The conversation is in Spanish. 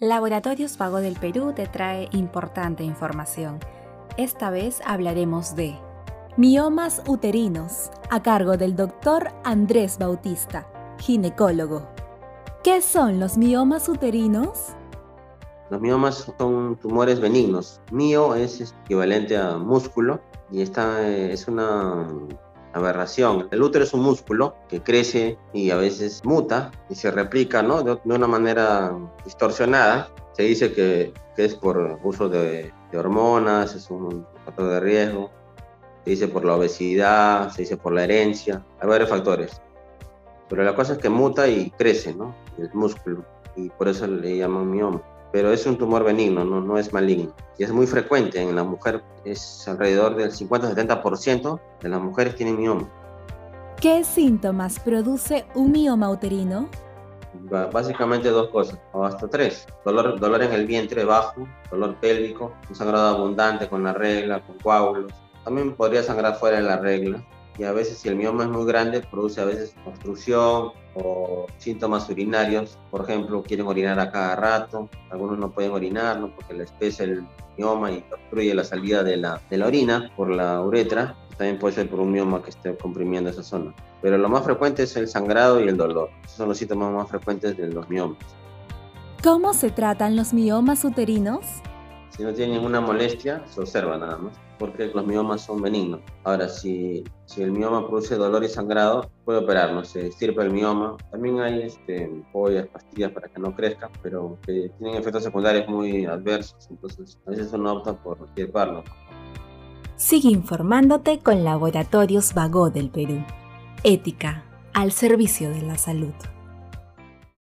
Laboratorios Vago del Perú te trae importante información. Esta vez hablaremos de miomas uterinos, a cargo del doctor Andrés Bautista, ginecólogo. ¿Qué son los miomas uterinos? Los miomas son tumores benignos. Mio es equivalente a músculo y esta es una aberración. El útero es un músculo que crece y a veces muta y se replica ¿no? de, una manera distorsionada. Se dice que, es por uso de, hormonas, es un factor de riesgo. Se dice por la obesidad, se dice por la herencia. Hay varios factores. Pero la cosa es que muta y crece ¿no? el músculo y por eso le llaman mioma pero es un tumor benigno, no, no es maligno. Y es muy frecuente en la mujer, es alrededor del 50-70% de las mujeres tienen mioma. ¿Qué síntomas produce un mioma uterino? Básicamente dos cosas, o hasta tres. Dolor, dolor en el vientre bajo, dolor pélvico, un sangrado abundante con la regla, con coágulos. También podría sangrar fuera de la regla, y a veces si el mioma es muy grande produce a veces obstrucción o síntomas urinarios, por ejemplo, quieren orinar a cada rato, algunos no pueden orinar porque les pesa el mioma y obstruye la salida de la, de la orina por la uretra, también puede ser por un mioma que esté comprimiendo esa zona. Pero lo más frecuente es el sangrado y el dolor, esos son los síntomas más frecuentes de los miomas. ¿Cómo se tratan los miomas uterinos? Si no tienen ninguna molestia, se observa nada más, porque los miomas son benignos. Ahora, si, si el mioma produce dolor y sangrado, puede operarlo, se estirpa el mioma. También hay este, pollas, pastillas para que no crezca, pero que tienen efectos secundarios muy adversos, entonces a veces uno opta por estirparlo. Sigue informándote con Laboratorios Vago del Perú. Ética al servicio de la salud.